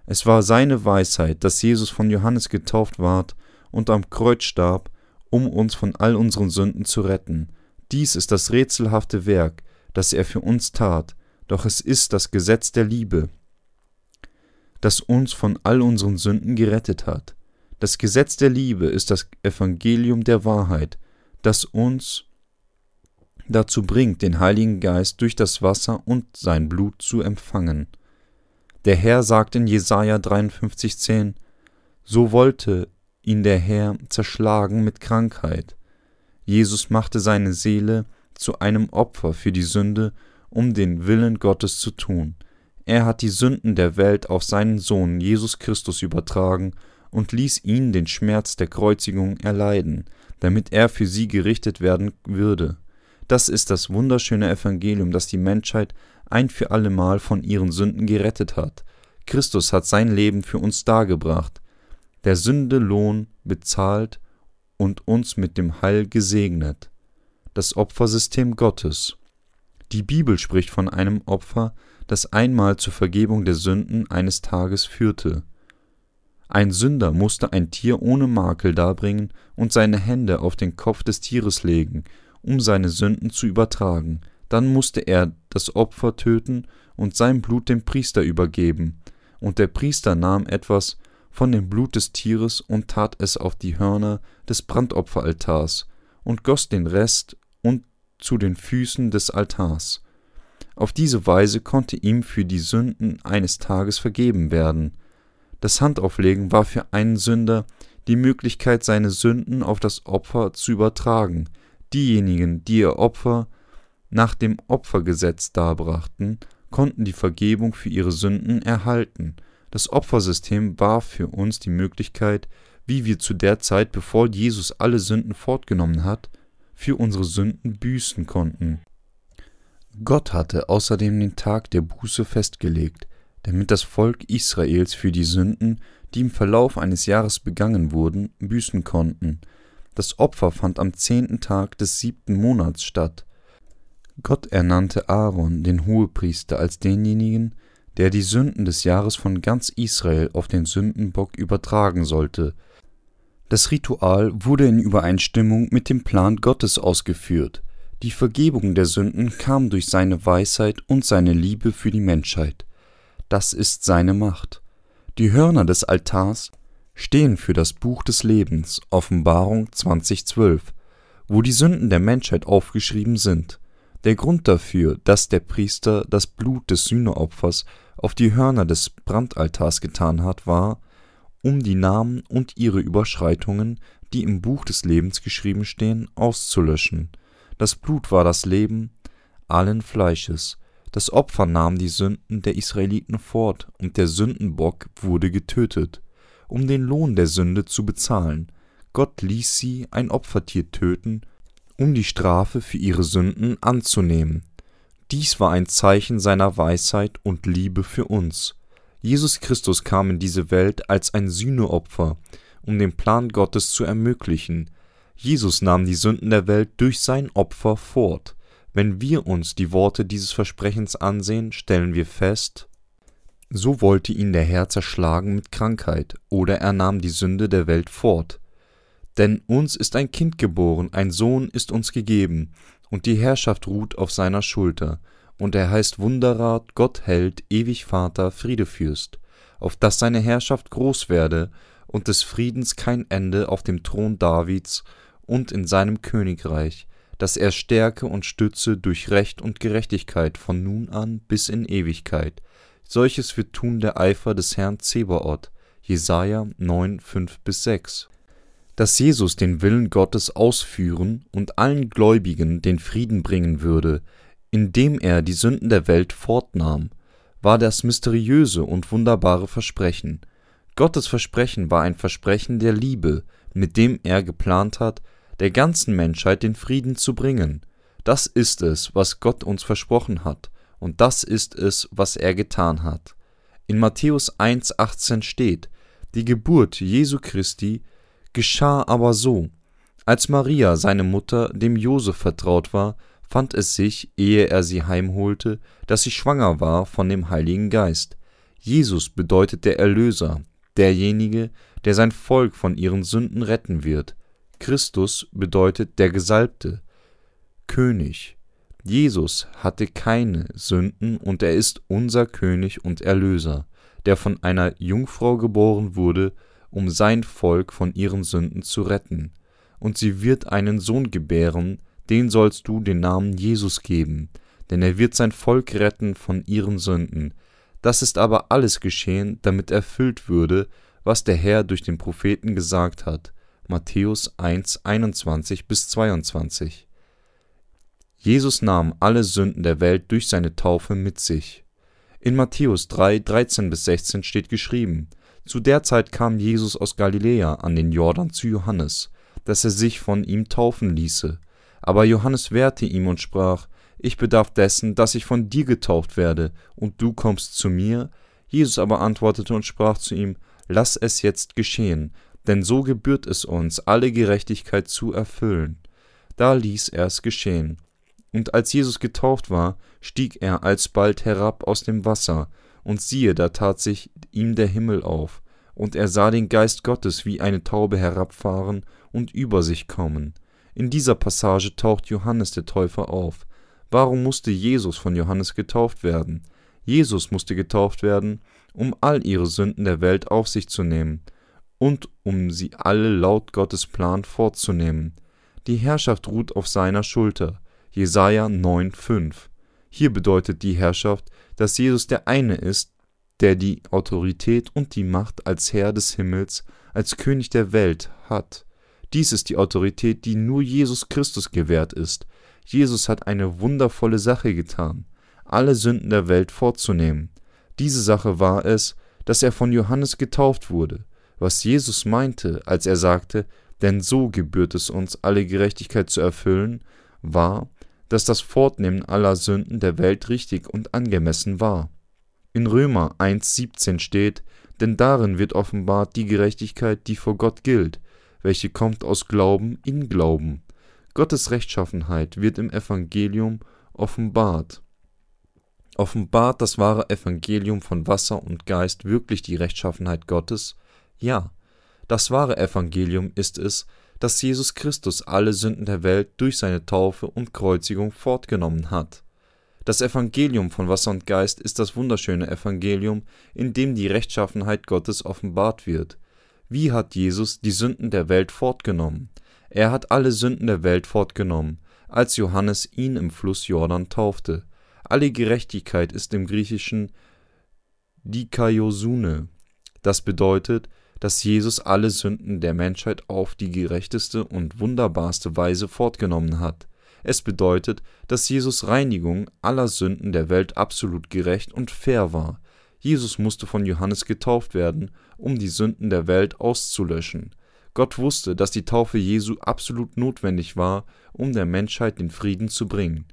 Es war seine Weisheit, dass Jesus von Johannes getauft ward und am Kreuz starb, um uns von all unseren Sünden zu retten. Dies ist das rätselhafte Werk, das er für uns tat, doch es ist das Gesetz der Liebe, das uns von all unseren Sünden gerettet hat. Das Gesetz der Liebe ist das Evangelium der Wahrheit, das uns dazu bringt, den Heiligen Geist durch das Wasser und sein Blut zu empfangen. Der Herr sagt in Jesaja 53,10: So wollte ihn der Herr zerschlagen mit Krankheit. Jesus machte seine Seele zu einem Opfer für die Sünde, um den Willen Gottes zu tun. Er hat die Sünden der Welt auf seinen Sohn Jesus Christus übertragen und ließ ihn den Schmerz der Kreuzigung erleiden, damit er für sie gerichtet werden würde. Das ist das wunderschöne Evangelium, das die Menschheit ein für allemal von ihren Sünden gerettet hat. Christus hat sein Leben für uns dargebracht, der Sünde Lohn bezahlt und uns mit dem Heil gesegnet das Opfersystem Gottes. Die Bibel spricht von einem Opfer, das einmal zur Vergebung der Sünden eines Tages führte. Ein Sünder musste ein Tier ohne Makel darbringen und seine Hände auf den Kopf des Tieres legen, um seine Sünden zu übertragen. Dann musste er das Opfer töten und sein Blut dem Priester übergeben. Und der Priester nahm etwas von dem Blut des Tieres und tat es auf die Hörner des Brandopferaltars und goss den Rest und zu den Füßen des Altars. Auf diese Weise konnte ihm für die Sünden eines Tages vergeben werden. Das Handauflegen war für einen Sünder die Möglichkeit, seine Sünden auf das Opfer zu übertragen. Diejenigen, die ihr Opfer nach dem Opfergesetz darbrachten, konnten die Vergebung für ihre Sünden erhalten. Das Opfersystem war für uns die Möglichkeit, wie wir zu der Zeit, bevor Jesus alle Sünden fortgenommen hat, für unsere Sünden büßen konnten. Gott hatte außerdem den Tag der Buße festgelegt, damit das Volk Israels für die Sünden, die im Verlauf eines Jahres begangen wurden, büßen konnten. Das Opfer fand am zehnten Tag des siebten Monats statt. Gott ernannte Aaron, den Hohepriester, als denjenigen, der die Sünden des Jahres von ganz Israel auf den Sündenbock übertragen sollte. Das Ritual wurde in Übereinstimmung mit dem Plan Gottes ausgeführt. Die Vergebung der Sünden kam durch seine Weisheit und seine Liebe für die Menschheit. Das ist seine Macht. Die Hörner des Altars stehen für das Buch des Lebens, Offenbarung 2012, wo die Sünden der Menschheit aufgeschrieben sind. Der Grund dafür, dass der Priester das Blut des Sühneopfers auf die Hörner des Brandaltars getan hat, war, um die Namen und ihre Überschreitungen, die im Buch des Lebens geschrieben stehen, auszulöschen. Das Blut war das Leben allen Fleisches. Das Opfer nahm die Sünden der Israeliten fort, und der Sündenbock wurde getötet, um den Lohn der Sünde zu bezahlen. Gott ließ sie ein Opfertier töten, um die Strafe für ihre Sünden anzunehmen. Dies war ein Zeichen seiner Weisheit und Liebe für uns. Jesus Christus kam in diese Welt als ein Sühneopfer, um den Plan Gottes zu ermöglichen. Jesus nahm die Sünden der Welt durch sein Opfer fort. Wenn wir uns die Worte dieses Versprechens ansehen, stellen wir fest, so wollte ihn der Herr zerschlagen mit Krankheit, oder er nahm die Sünde der Welt fort. Denn uns ist ein Kind geboren, ein Sohn ist uns gegeben, und die Herrschaft ruht auf seiner Schulter, und er heißt Wunderrat, Gott Held, ewig Vater, Friedefürst, auf dass seine Herrschaft groß werde und des Friedens kein Ende auf dem Thron Davids und in seinem Königreich, dass er stärke und stütze durch Recht und Gerechtigkeit von nun an bis in Ewigkeit. Solches wird tun der Eifer des Herrn Zebaoth. Jesaja 9, 5 bis 6 dass Jesus den Willen Gottes ausführen und allen Gläubigen den Frieden bringen würde, indem er die Sünden der Welt fortnahm, war das mysteriöse und wunderbare Versprechen. Gottes Versprechen war ein Versprechen der Liebe, mit dem er geplant hat, der ganzen Menschheit den Frieden zu bringen. Das ist es, was Gott uns versprochen hat, und das ist es, was er getan hat. In Matthäus 1,18 steht, die Geburt Jesu Christi geschah aber so. Als Maria, seine Mutter, dem Josef vertraut war, fand es sich, ehe er sie heimholte, dass sie schwanger war von dem Heiligen Geist. Jesus bedeutet der Erlöser, derjenige, der sein Volk von ihren Sünden retten wird. Christus bedeutet der Gesalbte, König. Jesus hatte keine Sünden und er ist unser König und Erlöser, der von einer Jungfrau geboren wurde um sein Volk von ihren Sünden zu retten. Und sie wird einen Sohn gebären, den sollst du den Namen Jesus geben, denn er wird sein Volk retten von ihren Sünden. Das ist aber alles geschehen, damit erfüllt würde, was der Herr durch den Propheten gesagt hat. Matthäus 1, 21 bis 22. Jesus nahm alle Sünden der Welt durch seine Taufe mit sich. In Matthäus 3, 13 bis 16 steht geschrieben, zu der Zeit kam Jesus aus Galiläa an den Jordan zu Johannes, dass er sich von ihm taufen ließe. Aber Johannes wehrte ihm und sprach, Ich bedarf dessen, dass ich von dir getauft werde, und du kommst zu mir? Jesus aber antwortete und sprach zu ihm, Lass es jetzt geschehen, denn so gebührt es uns, alle Gerechtigkeit zu erfüllen. Da ließ er es geschehen. Und als Jesus getauft war, stieg er alsbald herab aus dem Wasser, und siehe, da tat sich ihm der Himmel auf, und er sah den Geist Gottes wie eine Taube herabfahren und über sich kommen. In dieser Passage taucht Johannes der Täufer auf. Warum musste Jesus von Johannes getauft werden? Jesus musste getauft werden, um all ihre Sünden der Welt auf sich zu nehmen und um sie alle laut Gottes Plan fortzunehmen. Die Herrschaft ruht auf seiner Schulter. Jesaja 9,5. Hier bedeutet die Herrschaft, dass Jesus der eine ist, der die Autorität und die Macht als Herr des Himmels, als König der Welt hat. Dies ist die Autorität, die nur Jesus Christus gewährt ist. Jesus hat eine wundervolle Sache getan, alle Sünden der Welt vorzunehmen. Diese Sache war es, dass er von Johannes getauft wurde, was Jesus meinte, als er sagte, denn so gebührt es uns, alle Gerechtigkeit zu erfüllen, war, dass das Fortnehmen aller Sünden der Welt richtig und angemessen war. In Römer 1,17 steht, denn darin wird offenbart die Gerechtigkeit, die vor Gott gilt, welche kommt aus Glauben in Glauben. Gottes Rechtschaffenheit wird im Evangelium offenbart. Offenbart das wahre Evangelium von Wasser und Geist wirklich die Rechtschaffenheit Gottes? Ja. Das wahre Evangelium ist es, dass Jesus Christus alle Sünden der Welt durch seine Taufe und Kreuzigung fortgenommen hat. Das Evangelium von Wasser und Geist ist das wunderschöne Evangelium, in dem die Rechtschaffenheit Gottes offenbart wird. Wie hat Jesus die Sünden der Welt fortgenommen? Er hat alle Sünden der Welt fortgenommen, als Johannes ihn im Fluss Jordan taufte. Alle Gerechtigkeit ist im Griechischen Dikaiosune. Das bedeutet, dass Jesus alle Sünden der Menschheit auf die gerechteste und wunderbarste Weise fortgenommen hat. Es bedeutet, dass Jesus Reinigung aller Sünden der Welt absolut gerecht und fair war. Jesus musste von Johannes getauft werden, um die Sünden der Welt auszulöschen. Gott wusste, dass die Taufe Jesu absolut notwendig war, um der Menschheit den Frieden zu bringen.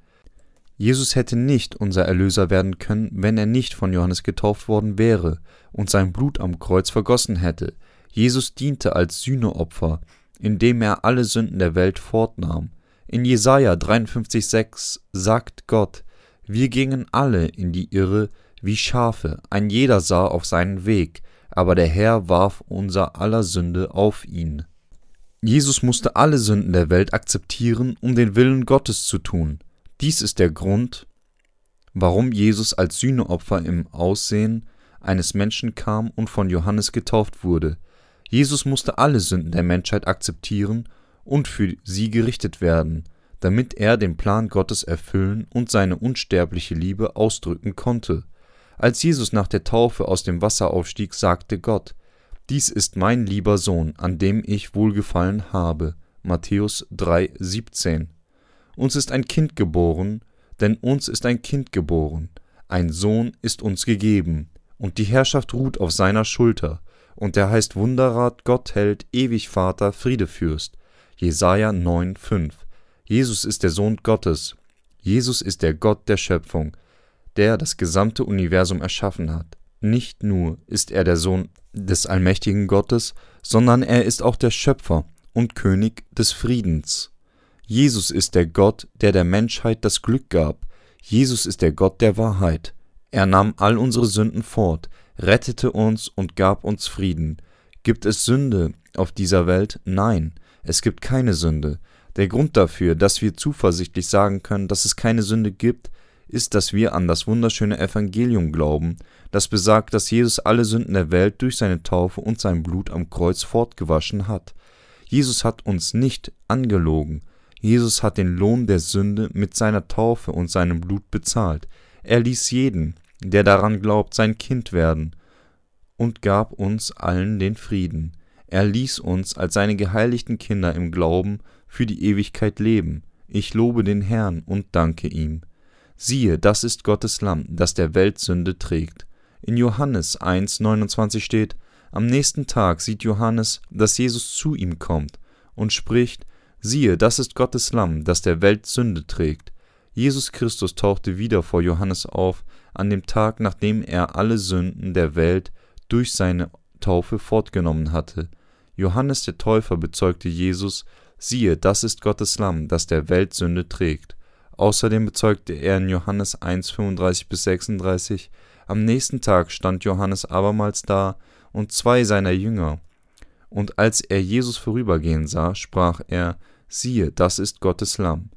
Jesus hätte nicht unser Erlöser werden können, wenn er nicht von Johannes getauft worden wäre und sein Blut am Kreuz vergossen hätte. Jesus diente als Sühneopfer, indem er alle Sünden der Welt fortnahm. In Jesaja 53,6 sagt Gott: Wir gingen alle in die Irre wie Schafe, ein jeder sah auf seinen Weg, aber der Herr warf unser aller Sünde auf ihn. Jesus musste alle Sünden der Welt akzeptieren, um den Willen Gottes zu tun. Dies ist der Grund, warum Jesus als Sühneopfer im Aussehen eines Menschen kam und von Johannes getauft wurde. Jesus musste alle Sünden der Menschheit akzeptieren und für sie gerichtet werden, damit er den Plan Gottes erfüllen und seine unsterbliche Liebe ausdrücken konnte. Als Jesus nach der Taufe aus dem Wasser aufstieg, sagte Gott, Dies ist mein lieber Sohn, an dem ich wohlgefallen habe. Matthäus 3, 17. Uns ist ein Kind geboren, denn uns ist ein Kind geboren, ein Sohn ist uns gegeben, und die Herrschaft ruht auf seiner Schulter, und er heißt Wunderrat, Gottheld, ewig Vater, Friedefürst. Jesaja 9,5. Jesus ist der Sohn Gottes. Jesus ist der Gott der Schöpfung, der das gesamte Universum erschaffen hat. Nicht nur ist er der Sohn des allmächtigen Gottes, sondern er ist auch der Schöpfer und König des Friedens. Jesus ist der Gott, der der Menschheit das Glück gab. Jesus ist der Gott der Wahrheit. Er nahm all unsere Sünden fort, rettete uns und gab uns Frieden. Gibt es Sünde auf dieser Welt? Nein, es gibt keine Sünde. Der Grund dafür, dass wir zuversichtlich sagen können, dass es keine Sünde gibt, ist, dass wir an das wunderschöne Evangelium glauben, das besagt, dass Jesus alle Sünden der Welt durch seine Taufe und sein Blut am Kreuz fortgewaschen hat. Jesus hat uns nicht angelogen, Jesus hat den Lohn der Sünde mit seiner Taufe und seinem Blut bezahlt. Er ließ jeden, der daran glaubt, sein Kind werden und gab uns allen den Frieden. Er ließ uns als seine geheiligten Kinder im Glauben für die Ewigkeit leben. Ich lobe den Herrn und danke ihm. Siehe, das ist Gottes Lamm, das der Welt Sünde trägt. In Johannes 1,29 steht, am nächsten Tag sieht Johannes, dass Jesus zu ihm kommt und spricht, Siehe, das ist Gottes Lamm, das der Welt Sünde trägt. Jesus Christus tauchte wieder vor Johannes auf, an dem Tag, nachdem er alle Sünden der Welt durch seine Taufe fortgenommen hatte. Johannes der Täufer bezeugte Jesus, siehe, das ist Gottes Lamm, das der Welt Sünde trägt. Außerdem bezeugte er in Johannes 1, 35 bis 36, am nächsten Tag stand Johannes abermals da und zwei seiner Jünger. Und als er Jesus vorübergehen sah, sprach er, siehe, das ist Gottes Lamm.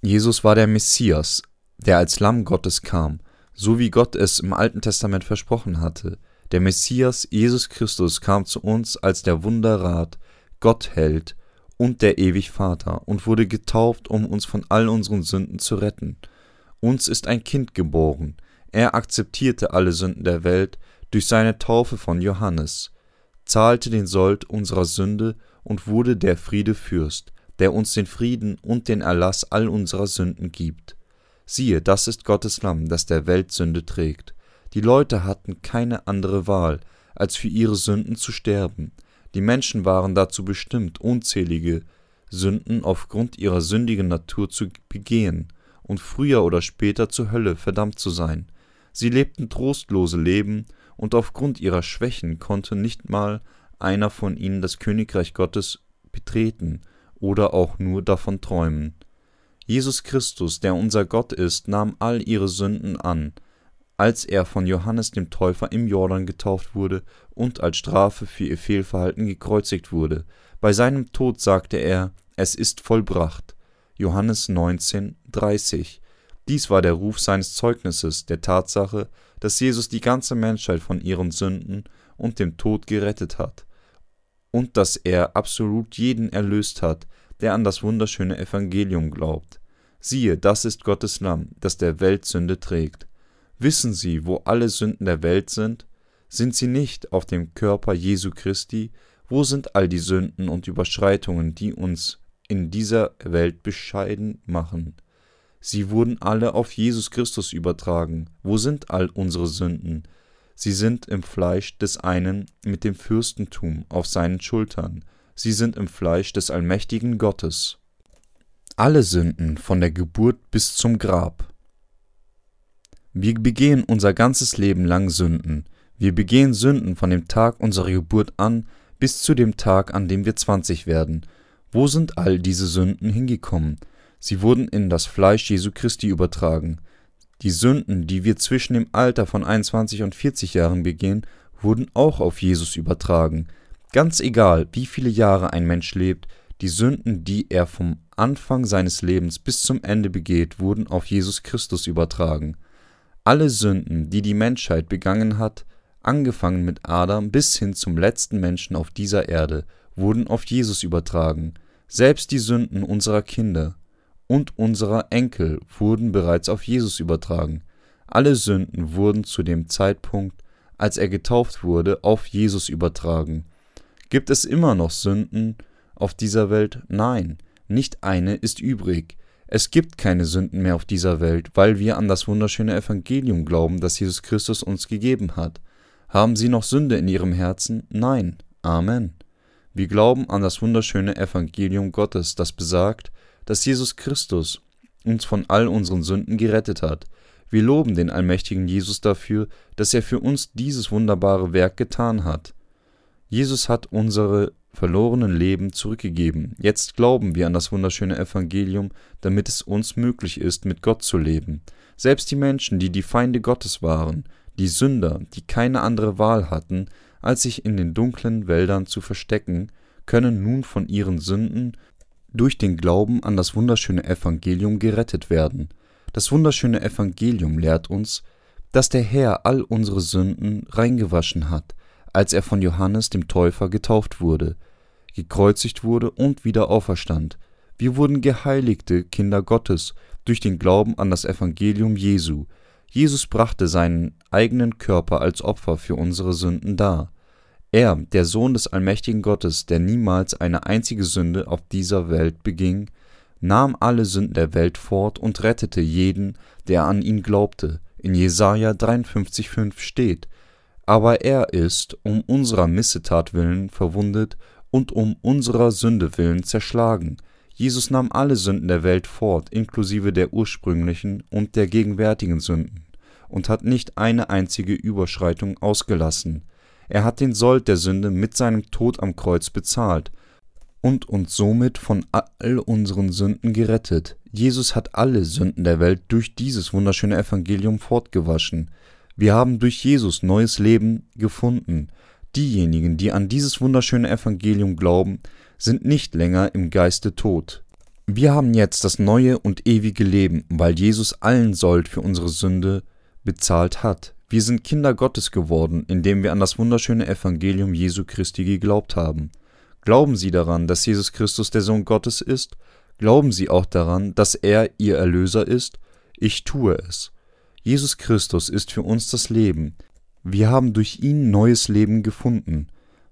Jesus war der Messias, der als Lamm Gottes kam, so wie Gott es im Alten Testament versprochen hatte. Der Messias Jesus Christus kam zu uns als der Wunderrat, Gottheld und der ewig Vater und wurde getauft, um uns von all unseren Sünden zu retten. Uns ist ein Kind geboren. Er akzeptierte alle Sünden der Welt durch seine Taufe von Johannes, zahlte den Sold unserer Sünde und wurde der Friedefürst der uns den Frieden und den Erlass all unserer Sünden gibt. Siehe, das ist Gottes Lamm, das der Welt Sünde trägt. Die Leute hatten keine andere Wahl, als für ihre Sünden zu sterben. Die Menschen waren dazu bestimmt, unzählige Sünden aufgrund ihrer sündigen Natur zu begehen und früher oder später zur Hölle verdammt zu sein. Sie lebten trostlose Leben, und aufgrund ihrer Schwächen konnte nicht mal einer von ihnen das Königreich Gottes betreten, oder auch nur davon träumen. Jesus Christus, der unser Gott ist, nahm all ihre Sünden an. als er von Johannes dem Täufer im Jordan getauft wurde und als Strafe für ihr Fehlverhalten gekreuzigt wurde. Bei seinem Tod sagte er, es ist vollbracht. Johannes 19, 30. Dies war der Ruf seines Zeugnisses, der Tatsache, dass Jesus die ganze Menschheit von ihren Sünden und dem Tod gerettet hat und dass er absolut jeden erlöst hat, der an das wunderschöne Evangelium glaubt. Siehe, das ist Gottes Lamm, das der Welt Sünde trägt. Wissen Sie, wo alle Sünden der Welt sind? Sind sie nicht auf dem Körper Jesu Christi? Wo sind all die Sünden und Überschreitungen, die uns in dieser Welt bescheiden machen? Sie wurden alle auf Jesus Christus übertragen. Wo sind all unsere Sünden? Sie sind im Fleisch des einen mit dem Fürstentum auf seinen Schultern. Sie sind im Fleisch des allmächtigen Gottes. Alle Sünden von der Geburt bis zum Grab. Wir begehen unser ganzes Leben lang Sünden. Wir begehen Sünden von dem Tag unserer Geburt an bis zu dem Tag, an dem wir 20 werden. Wo sind all diese Sünden hingekommen? Sie wurden in das Fleisch Jesu Christi übertragen. Die Sünden, die wir zwischen dem Alter von 21 und 40 Jahren begehen, wurden auch auf Jesus übertragen. Ganz egal, wie viele Jahre ein Mensch lebt, die Sünden, die er vom Anfang seines Lebens bis zum Ende begeht, wurden auf Jesus Christus übertragen. Alle Sünden, die die Menschheit begangen hat, angefangen mit Adam bis hin zum letzten Menschen auf dieser Erde, wurden auf Jesus übertragen. Selbst die Sünden unserer Kinder und unserer Enkel wurden bereits auf Jesus übertragen. Alle Sünden wurden zu dem Zeitpunkt, als er getauft wurde, auf Jesus übertragen. Gibt es immer noch Sünden auf dieser Welt? Nein, nicht eine ist übrig. Es gibt keine Sünden mehr auf dieser Welt, weil wir an das wunderschöne Evangelium glauben, das Jesus Christus uns gegeben hat. Haben Sie noch Sünde in Ihrem Herzen? Nein. Amen. Wir glauben an das wunderschöne Evangelium Gottes, das besagt, dass Jesus Christus uns von all unseren Sünden gerettet hat. Wir loben den allmächtigen Jesus dafür, dass er für uns dieses wunderbare Werk getan hat. Jesus hat unsere verlorenen Leben zurückgegeben. Jetzt glauben wir an das wunderschöne Evangelium, damit es uns möglich ist, mit Gott zu leben. Selbst die Menschen, die die Feinde Gottes waren, die Sünder, die keine andere Wahl hatten, als sich in den dunklen Wäldern zu verstecken, können nun von ihren Sünden durch den Glauben an das wunderschöne Evangelium gerettet werden. Das wunderschöne Evangelium lehrt uns, dass der Herr all unsere Sünden reingewaschen hat, als er von Johannes dem Täufer getauft wurde, gekreuzigt wurde und wieder auferstand. Wir wurden geheiligte Kinder Gottes durch den Glauben an das Evangelium Jesu. Jesus brachte seinen eigenen Körper als Opfer für unsere Sünden dar. Er, der Sohn des allmächtigen Gottes, der niemals eine einzige Sünde auf dieser Welt beging, nahm alle Sünden der Welt fort und rettete jeden, der an ihn glaubte. In Jesaja 53,5 steht: Aber er ist um unserer Missetat willen verwundet und um unserer Sünde willen zerschlagen. Jesus nahm alle Sünden der Welt fort, inklusive der ursprünglichen und der gegenwärtigen Sünden, und hat nicht eine einzige Überschreitung ausgelassen. Er hat den Sold der Sünde mit seinem Tod am Kreuz bezahlt und uns somit von all unseren Sünden gerettet. Jesus hat alle Sünden der Welt durch dieses wunderschöne Evangelium fortgewaschen. Wir haben durch Jesus neues Leben gefunden. Diejenigen, die an dieses wunderschöne Evangelium glauben, sind nicht länger im Geiste tot. Wir haben jetzt das neue und ewige Leben, weil Jesus allen Sold für unsere Sünde bezahlt hat. Wir sind Kinder Gottes geworden, indem wir an das wunderschöne Evangelium Jesu Christi geglaubt haben. Glauben Sie daran, dass Jesus Christus der Sohn Gottes ist? Glauben Sie auch daran, dass er Ihr Erlöser ist? Ich tue es. Jesus Christus ist für uns das Leben. Wir haben durch ihn neues Leben gefunden.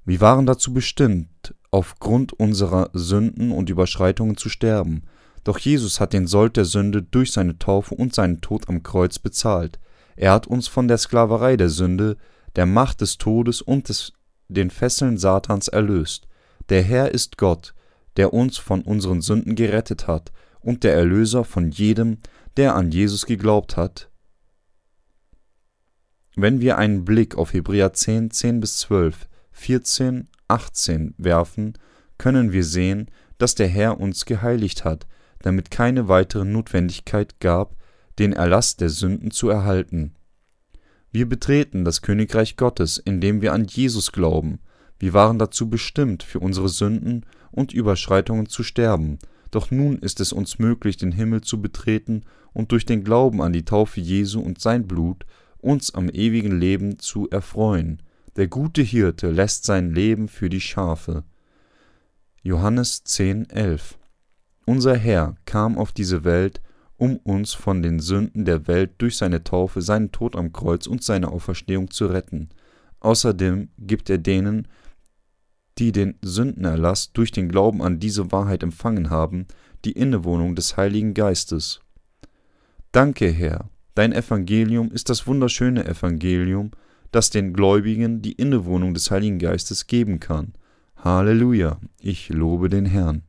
Wir waren dazu bestimmt, aufgrund unserer Sünden und Überschreitungen zu sterben. Doch Jesus hat den Sold der Sünde durch seine Taufe und seinen Tod am Kreuz bezahlt. Er hat uns von der Sklaverei der Sünde, der Macht des Todes und des, den Fesseln Satans erlöst. Der Herr ist Gott, der uns von unseren Sünden gerettet hat und der Erlöser von jedem, der an Jesus geglaubt hat. Wenn wir einen Blick auf Hebräer 10, 10 bis 12, 14, 18 werfen, können wir sehen, dass der Herr uns geheiligt hat, damit keine weitere Notwendigkeit gab, den Erlass der Sünden zu erhalten. Wir betreten das Königreich Gottes, indem wir an Jesus glauben. Wir waren dazu bestimmt, für unsere Sünden und Überschreitungen zu sterben, doch nun ist es uns möglich, den Himmel zu betreten und durch den Glauben an die Taufe Jesu und sein Blut uns am ewigen Leben zu erfreuen. Der gute Hirte lässt sein Leben für die Schafe. Johannes 10, 11 Unser Herr kam auf diese Welt, um uns von den Sünden der Welt durch seine Taufe, seinen Tod am Kreuz und seine Auferstehung zu retten. Außerdem gibt er denen, die den Sündenerlass durch den Glauben an diese Wahrheit empfangen haben, die Innewohnung des Heiligen Geistes. Danke, Herr, dein Evangelium ist das wunderschöne Evangelium, das den Gläubigen die Innewohnung des Heiligen Geistes geben kann. Halleluja, ich lobe den Herrn.